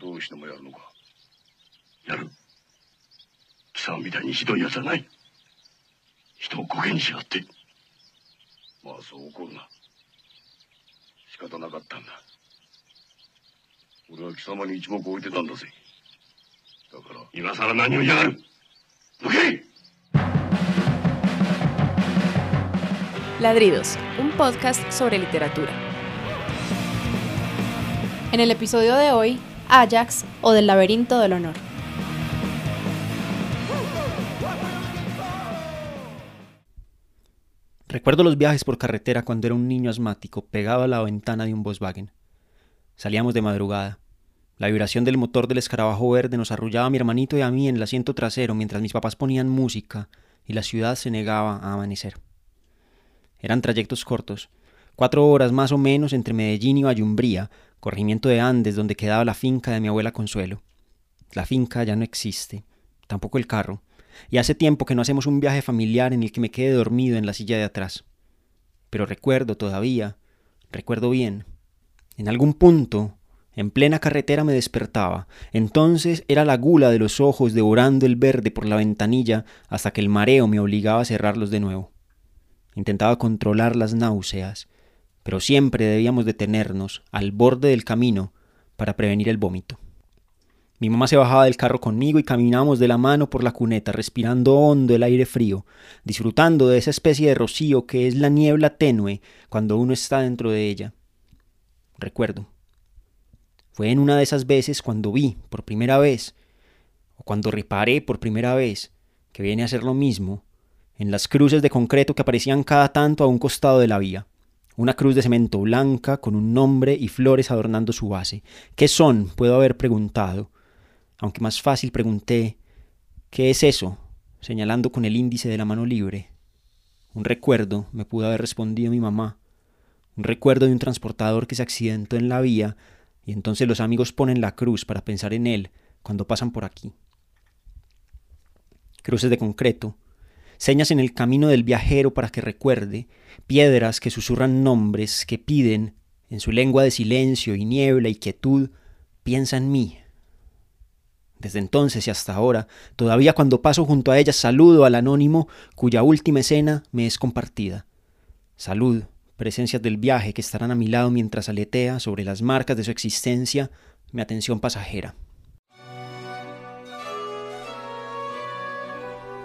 どうしてもやるのか？やる。貴様みたいにひどい奴はない。人をコケにしやがって。まあそう怒るな。仕方なかったんだ。俺は貴様に一目置いてたんだぜ。だから。今さら何を嫌がる？どけ！Ladridos, un podcast sobre literatura. En el episodio de hoy, Ajax o del laberinto del honor. Recuerdo los viajes por carretera cuando era un niño asmático pegado a la ventana de un Volkswagen. Salíamos de madrugada. La vibración del motor del escarabajo verde nos arrullaba a mi hermanito y a mí en el asiento trasero mientras mis papás ponían música y la ciudad se negaba a amanecer. Eran trayectos cortos, cuatro horas más o menos entre Medellín y Bayumbría, corregimiento de Andes donde quedaba la finca de mi abuela Consuelo. La finca ya no existe, tampoco el carro, y hace tiempo que no hacemos un viaje familiar en el que me quede dormido en la silla de atrás. Pero recuerdo todavía, recuerdo bien. En algún punto, en plena carretera me despertaba. Entonces era la gula de los ojos devorando el verde por la ventanilla hasta que el mareo me obligaba a cerrarlos de nuevo. Intentaba controlar las náuseas, pero siempre debíamos detenernos al borde del camino para prevenir el vómito. Mi mamá se bajaba del carro conmigo y caminábamos de la mano por la cuneta, respirando hondo el aire frío, disfrutando de esa especie de rocío que es la niebla tenue cuando uno está dentro de ella. Recuerdo. Fue en una de esas veces cuando vi, por primera vez, o cuando reparé por primera vez, que viene a ser lo mismo, en las cruces de concreto que aparecían cada tanto a un costado de la vía. Una cruz de cemento blanca con un nombre y flores adornando su base. ¿Qué son? puedo haber preguntado aunque más fácil pregunté, ¿qué es eso? señalando con el índice de la mano libre. Un recuerdo, me pudo haber respondido mi mamá. Un recuerdo de un transportador que se accidentó en la vía y entonces los amigos ponen la cruz para pensar en él cuando pasan por aquí. Cruces de concreto, señas en el camino del viajero para que recuerde, piedras que susurran nombres, que piden, en su lengua de silencio y niebla y quietud, piensa en mí, desde entonces y hasta ahora, todavía cuando paso junto a ella saludo al anónimo cuya última escena me es compartida. Salud, presencias del viaje que estarán a mi lado mientras aletea sobre las marcas de su existencia mi atención pasajera.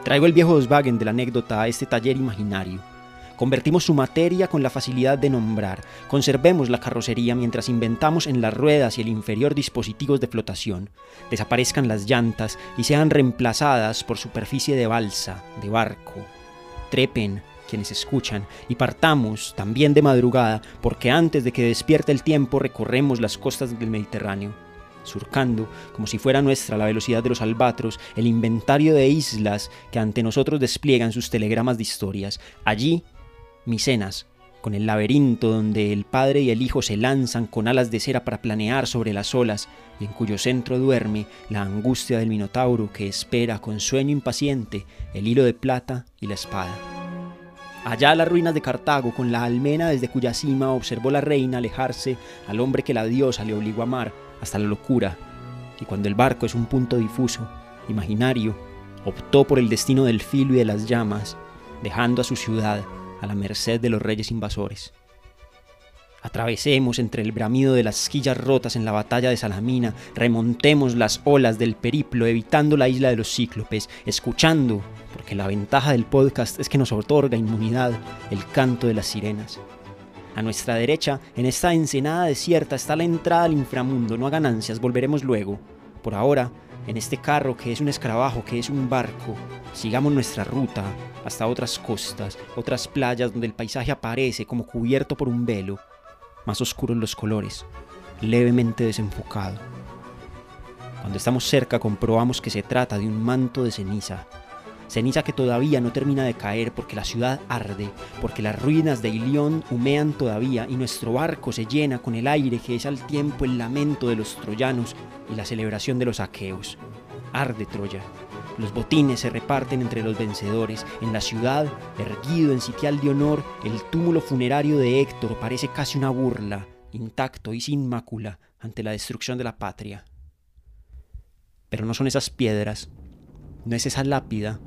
Traigo el viejo Volkswagen de la anécdota a este taller imaginario Convertimos su materia con la facilidad de nombrar. Conservemos la carrocería mientras inventamos en las ruedas y el inferior dispositivos de flotación. Desaparezcan las llantas y sean reemplazadas por superficie de balsa, de barco. Trepen quienes escuchan y partamos también de madrugada porque antes de que despierte el tiempo recorremos las costas del Mediterráneo surcando, como si fuera nuestra la velocidad de los albatros, el inventario de islas que ante nosotros despliegan sus telegramas de historias. Allí Micenas, con el laberinto donde el padre y el hijo se lanzan con alas de cera para planear sobre las olas y en cuyo centro duerme la angustia del minotauro que espera con sueño impaciente el hilo de plata y la espada. Allá las ruinas de Cartago, con la almena desde cuya cima observó la reina alejarse al hombre que la diosa le obligó a amar hasta la locura, y cuando el barco es un punto difuso, imaginario, optó por el destino del filo y de las llamas, dejando a su ciudad a la merced de los reyes invasores. Atravesemos entre el bramido de las quillas rotas en la batalla de Salamina, remontemos las olas del periplo evitando la isla de los cíclopes, escuchando, porque la ventaja del podcast es que nos otorga inmunidad, el canto de las sirenas. A nuestra derecha, en esta ensenada desierta, está la entrada al inframundo, no a ganancias, volveremos luego. Por ahora, en este carro que es un escarabajo, que es un barco, sigamos nuestra ruta hasta otras costas, otras playas donde el paisaje aparece como cubierto por un velo, más oscuros los colores, levemente desenfocado. Cuando estamos cerca comprobamos que se trata de un manto de ceniza, ceniza que todavía no termina de caer porque la ciudad arde, porque las ruinas de Ilión humean todavía y nuestro barco se llena con el aire que es al tiempo el lamento de los troyanos y la celebración de los aqueos. Arde Troya. Los botines se reparten entre los vencedores. En la ciudad, erguido en sitial de honor, el túmulo funerario de Héctor parece casi una burla, intacto y sin mácula, ante la destrucción de la patria. Pero no son esas piedras, no es esa lápida,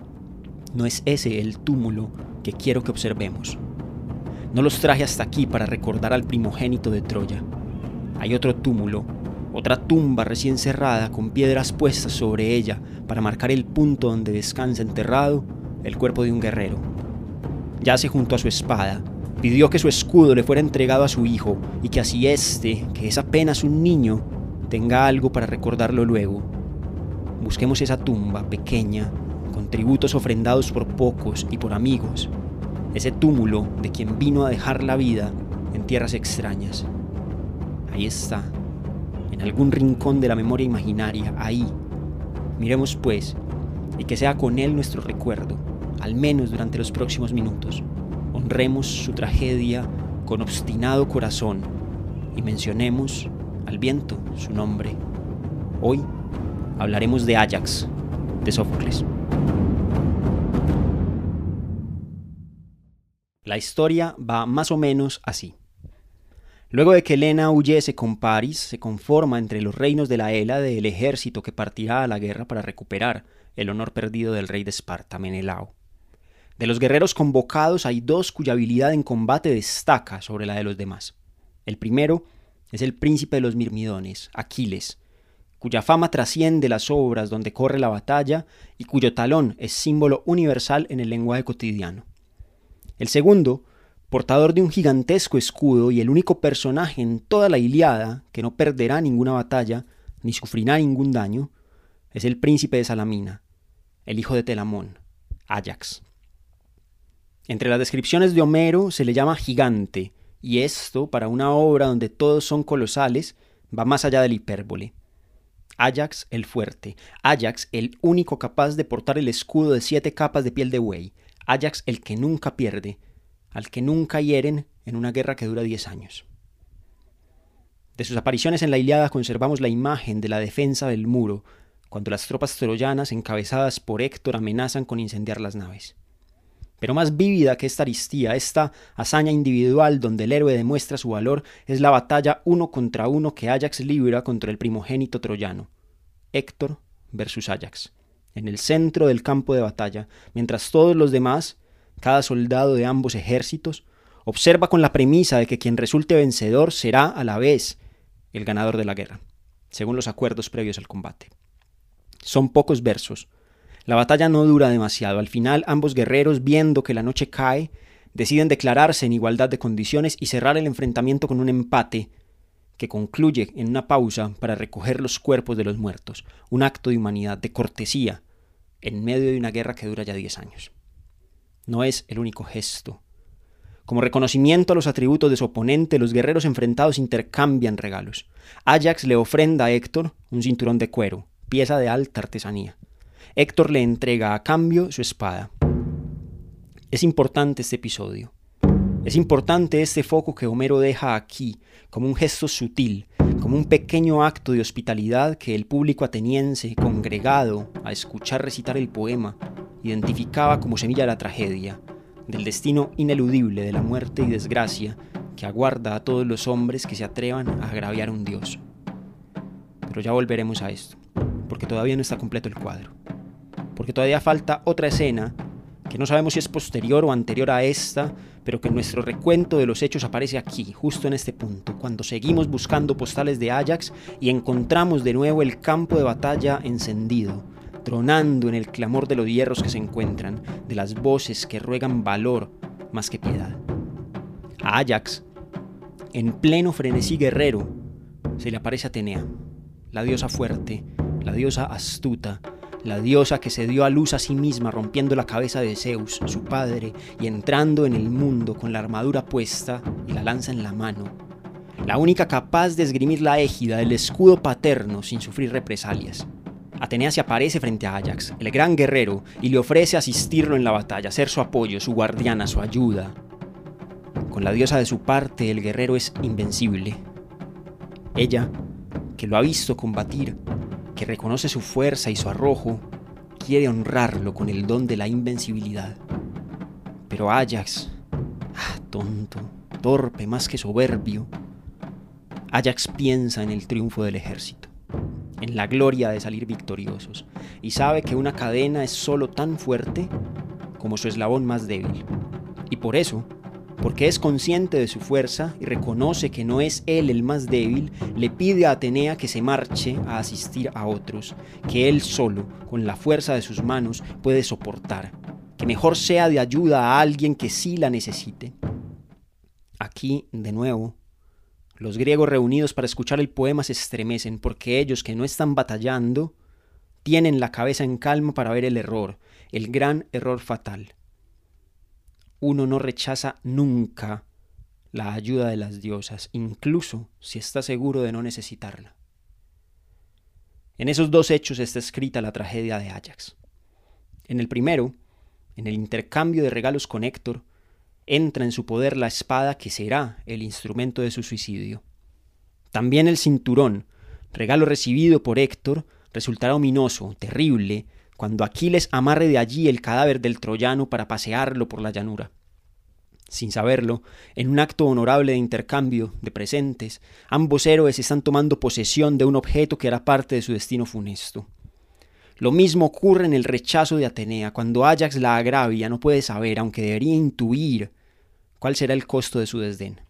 no es ese el túmulo que quiero que observemos. No los traje hasta aquí para recordar al primogénito de Troya. Hay otro túmulo, otra tumba recién cerrada con piedras puestas sobre ella para marcar el punto donde descansa enterrado el cuerpo de un guerrero. Yace junto a su espada, pidió que su escudo le fuera entregado a su hijo y que así éste, que es apenas un niño, tenga algo para recordarlo luego. Busquemos esa tumba pequeña, con tributos ofrendados por pocos y por amigos, ese túmulo de quien vino a dejar la vida en tierras extrañas. Ahí está, en algún rincón de la memoria imaginaria, ahí. Miremos pues, y que sea con él nuestro recuerdo, al menos durante los próximos minutos. Honremos su tragedia con obstinado corazón y mencionemos al viento su nombre. Hoy hablaremos de Ajax, de Sófocles. La historia va más o menos así. Luego de que Helena huyese con Paris, se conforma entre los reinos de la Hélade el ejército que partirá a la guerra para recuperar el honor perdido del rey de Esparta, Menelao. De los guerreros convocados hay dos cuya habilidad en combate destaca sobre la de los demás. El primero es el príncipe de los Mirmidones, Aquiles, cuya fama trasciende las obras donde corre la batalla y cuyo talón es símbolo universal en el lenguaje cotidiano. El segundo portador de un gigantesco escudo y el único personaje en toda la Iliada que no perderá ninguna batalla ni sufrirá ningún daño, es el príncipe de Salamina, el hijo de Telamón, Ajax. Entre las descripciones de Homero se le llama gigante, y esto, para una obra donde todos son colosales, va más allá del hipérbole. Ajax el fuerte, Ajax el único capaz de portar el escudo de siete capas de piel de buey, Ajax el que nunca pierde, al que nunca hieren en una guerra que dura diez años. De sus apariciones en la Iliada conservamos la imagen de la defensa del muro, cuando las tropas troyanas encabezadas por Héctor amenazan con incendiar las naves. Pero más vívida que esta aristía, esta hazaña individual donde el héroe demuestra su valor, es la batalla uno contra uno que Ajax libra contra el primogénito troyano, Héctor versus Ajax, en el centro del campo de batalla, mientras todos los demás cada soldado de ambos ejércitos, observa con la premisa de que quien resulte vencedor será a la vez el ganador de la guerra, según los acuerdos previos al combate. Son pocos versos. La batalla no dura demasiado. Al final ambos guerreros, viendo que la noche cae, deciden declararse en igualdad de condiciones y cerrar el enfrentamiento con un empate que concluye en una pausa para recoger los cuerpos de los muertos, un acto de humanidad, de cortesía, en medio de una guerra que dura ya diez años no es el único gesto. Como reconocimiento a los atributos de su oponente, los guerreros enfrentados intercambian regalos. Ajax le ofrenda a Héctor un cinturón de cuero, pieza de alta artesanía. Héctor le entrega a cambio su espada. Es importante este episodio. Es importante este foco que Homero deja aquí, como un gesto sutil, como un pequeño acto de hospitalidad que el público ateniense, congregado a escuchar recitar el poema, identificaba como semilla la tragedia, del destino ineludible de la muerte y desgracia que aguarda a todos los hombres que se atrevan a agraviar a un dios. Pero ya volveremos a esto, porque todavía no está completo el cuadro, porque todavía falta otra escena que no sabemos si es posterior o anterior a esta, pero que en nuestro recuento de los hechos aparece aquí, justo en este punto, cuando seguimos buscando postales de Ajax y encontramos de nuevo el campo de batalla encendido, tronando en el clamor de los hierros que se encuentran, de las voces que ruegan valor más que piedad. A Ajax, en pleno frenesí guerrero, se le aparece Atenea, la diosa fuerte, la diosa astuta, la diosa que se dio a luz a sí misma rompiendo la cabeza de Zeus, su padre, y entrando en el mundo con la armadura puesta y la lanza en la mano, la única capaz de esgrimir la égida del escudo paterno sin sufrir represalias. Atenea se aparece frente a Ajax, el gran guerrero, y le ofrece asistirlo en la batalla, ser su apoyo, su guardiana, su ayuda. Con la diosa de su parte, el guerrero es invencible. Ella, que lo ha visto combatir, que reconoce su fuerza y su arrojo, quiere honrarlo con el don de la invencibilidad. Pero Ajax, ah, tonto, torpe más que soberbio, Ajax piensa en el triunfo del ejército en la gloria de salir victoriosos, y sabe que una cadena es solo tan fuerte como su eslabón más débil. Y por eso, porque es consciente de su fuerza y reconoce que no es él el más débil, le pide a Atenea que se marche a asistir a otros, que él solo, con la fuerza de sus manos, puede soportar, que mejor sea de ayuda a alguien que sí la necesite. Aquí, de nuevo, los griegos reunidos para escuchar el poema se estremecen porque ellos que no están batallando tienen la cabeza en calma para ver el error, el gran error fatal. Uno no rechaza nunca la ayuda de las diosas, incluso si está seguro de no necesitarla. En esos dos hechos está escrita la tragedia de Ajax. En el primero, en el intercambio de regalos con Héctor, entra en su poder la espada que será el instrumento de su suicidio. También el cinturón, regalo recibido por Héctor, resultará ominoso, terrible, cuando Aquiles amarre de allí el cadáver del troyano para pasearlo por la llanura. Sin saberlo, en un acto honorable de intercambio de presentes, ambos héroes están tomando posesión de un objeto que hará parte de su destino funesto. Lo mismo ocurre en el rechazo de Atenea, cuando Ajax la agravia, no puede saber, aunque debería intuir, cuál será el costo de su desdén.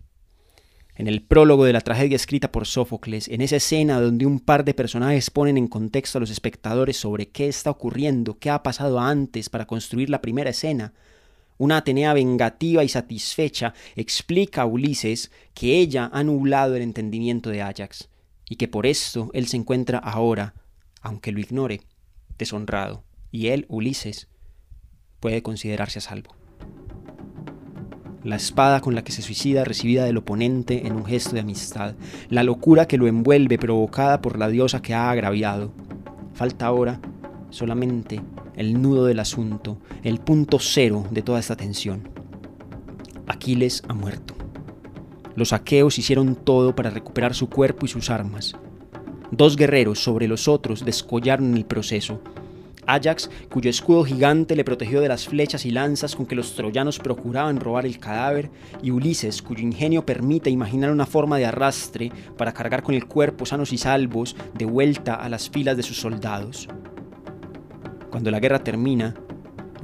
En el prólogo de la tragedia escrita por Sófocles, en esa escena donde un par de personajes ponen en contexto a los espectadores sobre qué está ocurriendo, qué ha pasado antes para construir la primera escena, una Atenea vengativa y satisfecha explica a Ulises que ella ha nublado el entendimiento de Ajax, y que por esto él se encuentra ahora, aunque lo ignore, deshonrado, y él, Ulises, puede considerarse a salvo la espada con la que se suicida recibida del oponente en un gesto de amistad, la locura que lo envuelve provocada por la diosa que ha agraviado. Falta ahora solamente el nudo del asunto, el punto cero de toda esta tensión. Aquiles ha muerto. Los aqueos hicieron todo para recuperar su cuerpo y sus armas. Dos guerreros sobre los otros descollaron el proceso, Ajax, cuyo escudo gigante le protegió de las flechas y lanzas con que los troyanos procuraban robar el cadáver, y Ulises, cuyo ingenio permite imaginar una forma de arrastre para cargar con el cuerpo sanos y salvos de vuelta a las filas de sus soldados. Cuando la guerra termina,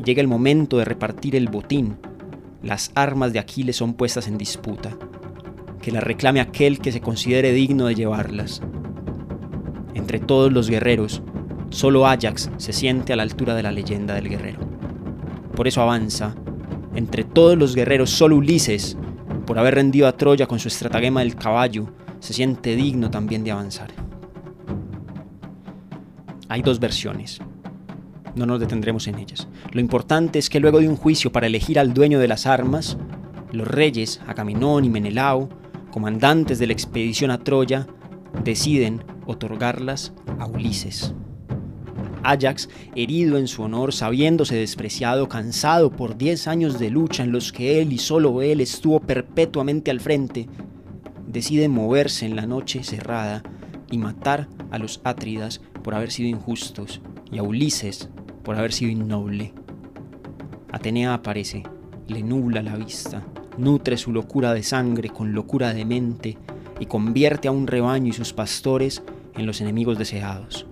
llega el momento de repartir el botín. Las armas de Aquiles son puestas en disputa. Que las reclame aquel que se considere digno de llevarlas. Entre todos los guerreros, Solo Ajax se siente a la altura de la leyenda del guerrero. Por eso avanza. Entre todos los guerreros, solo Ulises, por haber rendido a Troya con su estratagema del caballo, se siente digno también de avanzar. Hay dos versiones. No nos detendremos en ellas. Lo importante es que luego de un juicio para elegir al dueño de las armas, los reyes, Agamenón y Menelao, comandantes de la expedición a Troya, deciden otorgarlas a Ulises. Ajax, herido en su honor, sabiéndose despreciado, cansado por diez años de lucha en los que él y solo él estuvo perpetuamente al frente, decide moverse en la noche cerrada y matar a los Átridas por haber sido injustos y a Ulises por haber sido innoble. Atenea aparece, le nubla la vista, nutre su locura de sangre con locura de mente y convierte a un rebaño y sus pastores en los enemigos deseados.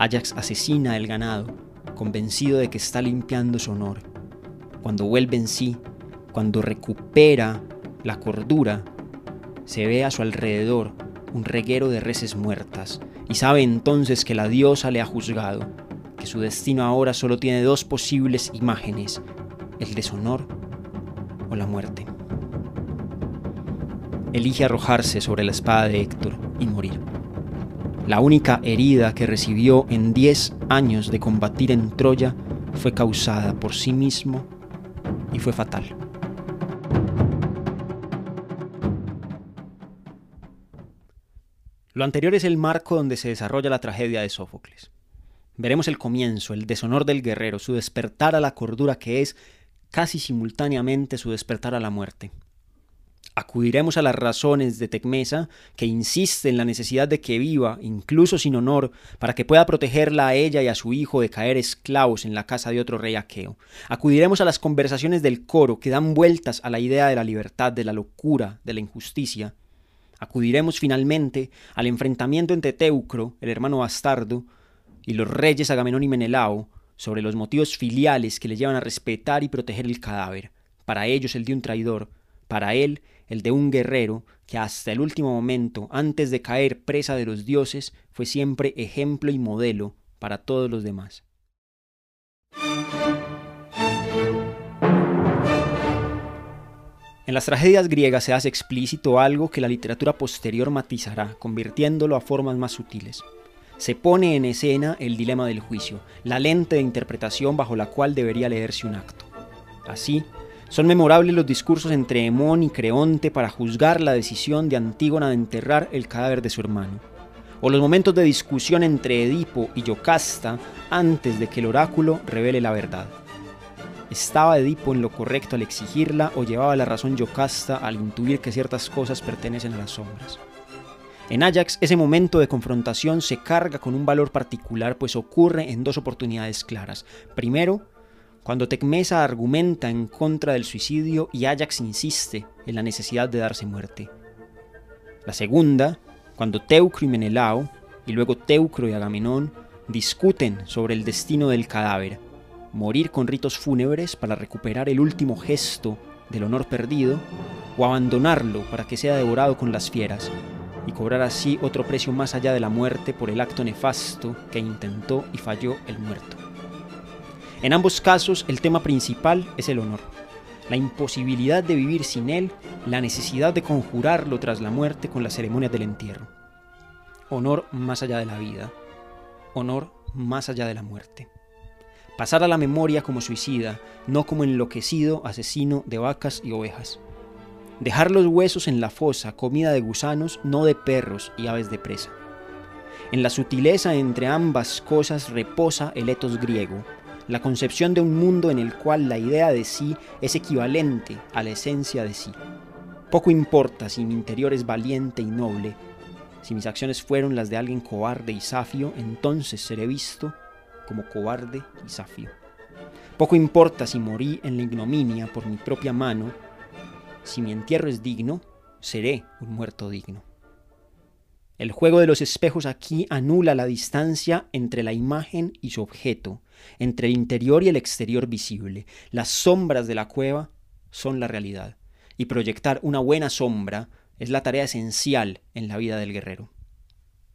Ajax asesina el ganado, convencido de que está limpiando su honor. Cuando vuelve en sí, cuando recupera la cordura, se ve a su alrededor un reguero de reses muertas y sabe entonces que la diosa le ha juzgado, que su destino ahora solo tiene dos posibles imágenes, el deshonor o la muerte. Elige arrojarse sobre la espada de Héctor y morir. La única herida que recibió en diez años de combatir en Troya fue causada por sí mismo y fue fatal. Lo anterior es el marco donde se desarrolla la tragedia de Sófocles. Veremos el comienzo, el deshonor del guerrero, su despertar a la cordura que es casi simultáneamente su despertar a la muerte. Acudiremos a las razones de Tecmesa, que insiste en la necesidad de que viva, incluso sin honor, para que pueda protegerla a ella y a su hijo de caer esclavos en la casa de otro rey aqueo. Acudiremos a las conversaciones del coro, que dan vueltas a la idea de la libertad, de la locura, de la injusticia. Acudiremos finalmente al enfrentamiento entre Teucro, el hermano bastardo, y los reyes Agamenón y Menelao sobre los motivos filiales que le llevan a respetar y proteger el cadáver. Para ellos el de un traidor, para él el de un guerrero que hasta el último momento, antes de caer presa de los dioses, fue siempre ejemplo y modelo para todos los demás. En las tragedias griegas se hace explícito algo que la literatura posterior matizará, convirtiéndolo a formas más sutiles. Se pone en escena el dilema del juicio, la lente de interpretación bajo la cual debería leerse un acto. Así, son memorables los discursos entre Hemón y Creonte para juzgar la decisión de Antígona de enterrar el cadáver de su hermano, o los momentos de discusión entre Edipo y Yocasta antes de que el oráculo revele la verdad. ¿Estaba Edipo en lo correcto al exigirla o llevaba la razón Yocasta al intuir que ciertas cosas pertenecen a las sombras? En Ajax, ese momento de confrontación se carga con un valor particular, pues ocurre en dos oportunidades claras. Primero, cuando Tecmesa argumenta en contra del suicidio y Ajax insiste en la necesidad de darse muerte. La segunda, cuando Teucro y Menelao, y luego Teucro y Agamenón, discuten sobre el destino del cadáver, morir con ritos fúnebres para recuperar el último gesto del honor perdido, o abandonarlo para que sea devorado con las fieras, y cobrar así otro precio más allá de la muerte por el acto nefasto que intentó y falló el muerto. En ambos casos el tema principal es el honor, la imposibilidad de vivir sin él, la necesidad de conjurarlo tras la muerte con las ceremonias del entierro. Honor más allá de la vida, honor más allá de la muerte pasar a la memoria como suicida, no como enloquecido asesino de vacas y ovejas. Dejar los huesos en la fosa, comida de gusanos, no de perros y aves de presa. En la sutileza entre ambas cosas reposa el etos griego, la concepción de un mundo en el cual la idea de sí es equivalente a la esencia de sí. Poco importa si mi interior es valiente y noble, si mis acciones fueron las de alguien cobarde y safio, entonces seré visto como cobarde y safio. Poco importa si morí en la ignominia por mi propia mano, si mi entierro es digno, seré un muerto digno. El juego de los espejos aquí anula la distancia entre la imagen y su objeto, entre el interior y el exterior visible. Las sombras de la cueva son la realidad, y proyectar una buena sombra es la tarea esencial en la vida del guerrero.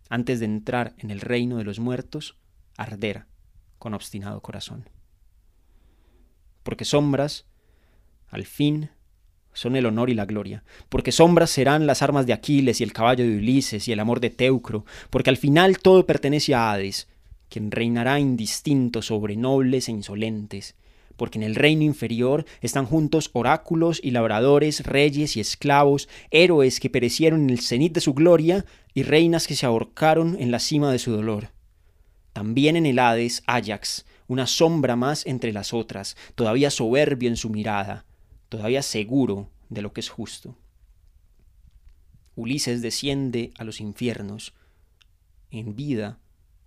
Antes de entrar en el reino de los muertos, arder con obstinado corazón. Porque sombras, al fin, son el honor y la gloria, porque sombras serán las armas de Aquiles y el caballo de Ulises y el amor de Teucro, porque al final todo pertenece a Hades, quien reinará indistinto sobre nobles e insolentes, porque en el reino inferior están juntos oráculos y labradores, reyes y esclavos, héroes que perecieron en el cenit de su gloria y reinas que se ahorcaron en la cima de su dolor. También en el Hades, Ajax, una sombra más entre las otras, todavía soberbio en su mirada, todavía seguro de lo que es justo. Ulises desciende a los infiernos, en vida,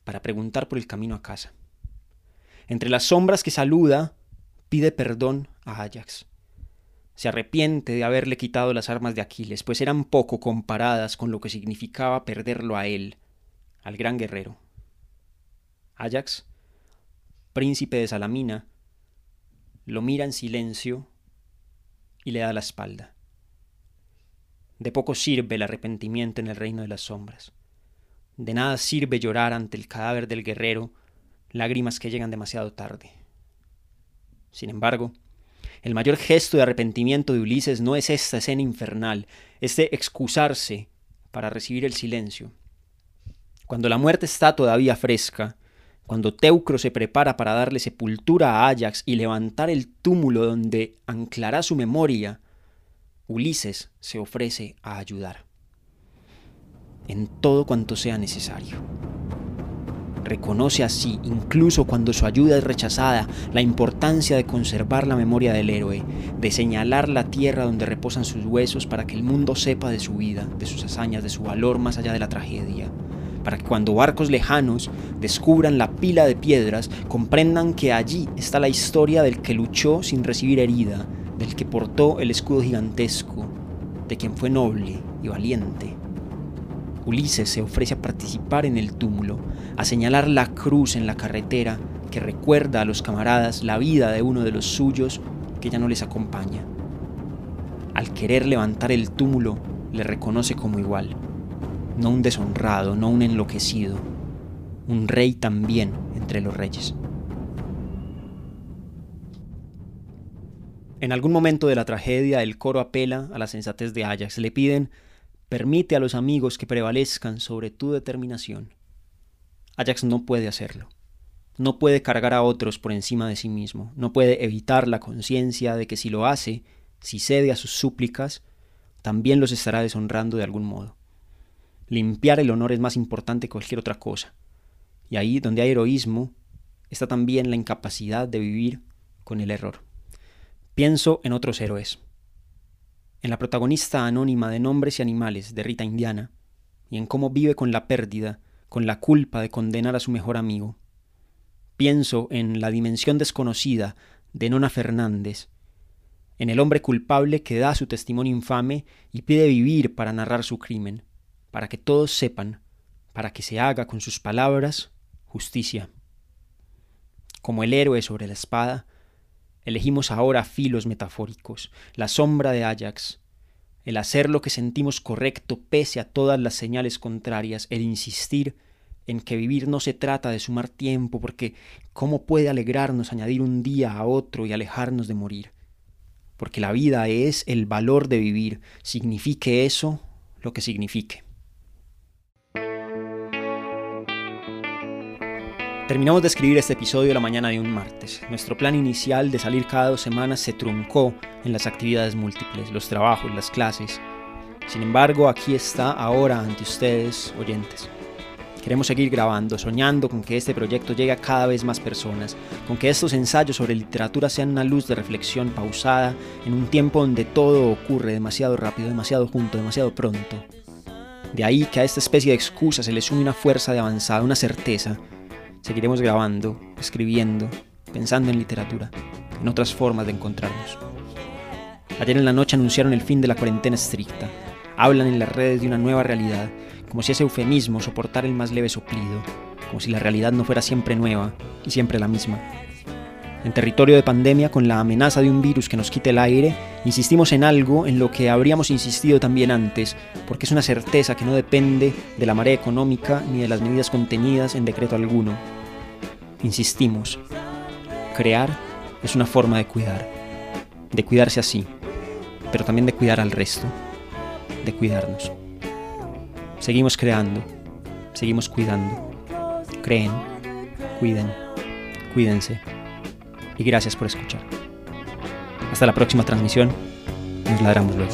para preguntar por el camino a casa. Entre las sombras que saluda, pide perdón a Ajax. Se arrepiente de haberle quitado las armas de Aquiles, pues eran poco comparadas con lo que significaba perderlo a él, al gran guerrero. Ajax, príncipe de Salamina, lo mira en silencio y le da la espalda. De poco sirve el arrepentimiento en el reino de las sombras. De nada sirve llorar ante el cadáver del guerrero, lágrimas que llegan demasiado tarde. Sin embargo, el mayor gesto de arrepentimiento de Ulises no es esta escena infernal, es de excusarse para recibir el silencio. Cuando la muerte está todavía fresca, cuando Teucro se prepara para darle sepultura a Ajax y levantar el túmulo donde anclará su memoria, Ulises se ofrece a ayudar en todo cuanto sea necesario. Reconoce así, incluso cuando su ayuda es rechazada, la importancia de conservar la memoria del héroe, de señalar la tierra donde reposan sus huesos para que el mundo sepa de su vida, de sus hazañas, de su valor más allá de la tragedia para que cuando barcos lejanos descubran la pila de piedras, comprendan que allí está la historia del que luchó sin recibir herida, del que portó el escudo gigantesco, de quien fue noble y valiente Ulises se ofrece a participar en el túmulo, a señalar la cruz en la carretera que recuerda a los camaradas la vida de uno de los suyos que ya no les acompaña. Al querer levantar el túmulo, le reconoce como igual, no un deshonrado, no un enloquecido, un rey también entre los reyes. En algún momento de la tragedia, el coro apela a la sensatez de Ajax. Le piden, permite a los amigos que prevalezcan sobre tu determinación. Ajax no puede hacerlo. No puede cargar a otros por encima de sí mismo. No puede evitar la conciencia de que si lo hace, si cede a sus súplicas, también los estará deshonrando de algún modo. Limpiar el honor es más importante que cualquier otra cosa. Y ahí donde hay heroísmo, está también la incapacidad de vivir con el error. Pienso en otros héroes. En la protagonista anónima de Nombres y Animales de Rita Indiana, y en cómo vive con la pérdida, con la culpa de condenar a su mejor amigo. Pienso en la dimensión desconocida de Nona Fernández, en el hombre culpable que da su testimonio infame y pide vivir para narrar su crimen, para que todos sepan, para que se haga con sus palabras justicia. Como el héroe sobre la espada, Elegimos ahora filos metafóricos, la sombra de Ajax, el hacer lo que sentimos correcto pese a todas las señales contrarias, el insistir en que vivir no se trata de sumar tiempo, porque ¿cómo puede alegrarnos añadir un día a otro y alejarnos de morir? Porque la vida es el valor de vivir, signifique eso lo que signifique. Terminamos de escribir este episodio la mañana de un martes. Nuestro plan inicial de salir cada dos semanas se truncó en las actividades múltiples, los trabajos, las clases. Sin embargo, aquí está ahora ante ustedes, oyentes. Queremos seguir grabando, soñando con que este proyecto llegue a cada vez más personas, con que estos ensayos sobre literatura sean una luz de reflexión pausada en un tiempo donde todo ocurre demasiado rápido, demasiado junto, demasiado pronto. De ahí que a esta especie de excusa se le sume una fuerza de avanzada, una certeza, Seguiremos grabando, escribiendo, pensando en literatura, en otras formas de encontrarnos. Ayer en la noche anunciaron el fin de la cuarentena estricta. Hablan en las redes de una nueva realidad, como si ese eufemismo soportara el más leve soplido, como si la realidad no fuera siempre nueva y siempre la misma. En territorio de pandemia, con la amenaza de un virus que nos quite el aire, insistimos en algo en lo que habríamos insistido también antes, porque es una certeza que no depende de la marea económica ni de las medidas contenidas en decreto alguno. Insistimos, crear es una forma de cuidar, de cuidarse así, pero también de cuidar al resto, de cuidarnos. Seguimos creando, seguimos cuidando. Creen, cuiden, cuídense y gracias por escuchar. Hasta la próxima transmisión. Nos ladramos luego.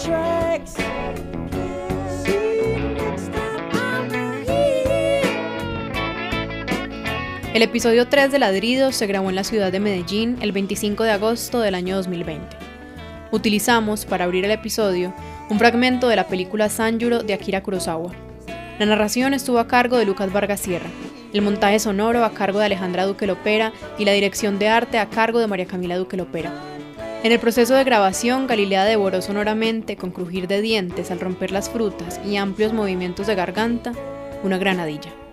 El episodio 3 de Ladrido se grabó en la ciudad de Medellín el 25 de agosto del año 2020. Utilizamos para abrir el episodio un fragmento de la película Sanjuro de Akira Kurosawa. La narración estuvo a cargo de Lucas Vargas Sierra el montaje sonoro a cargo de Alejandra Duque Lopera y la dirección de arte a cargo de María Camila Duque Lopera. En el proceso de grabación, Galilea devoró sonoramente, con crujir de dientes al romper las frutas y amplios movimientos de garganta, una granadilla.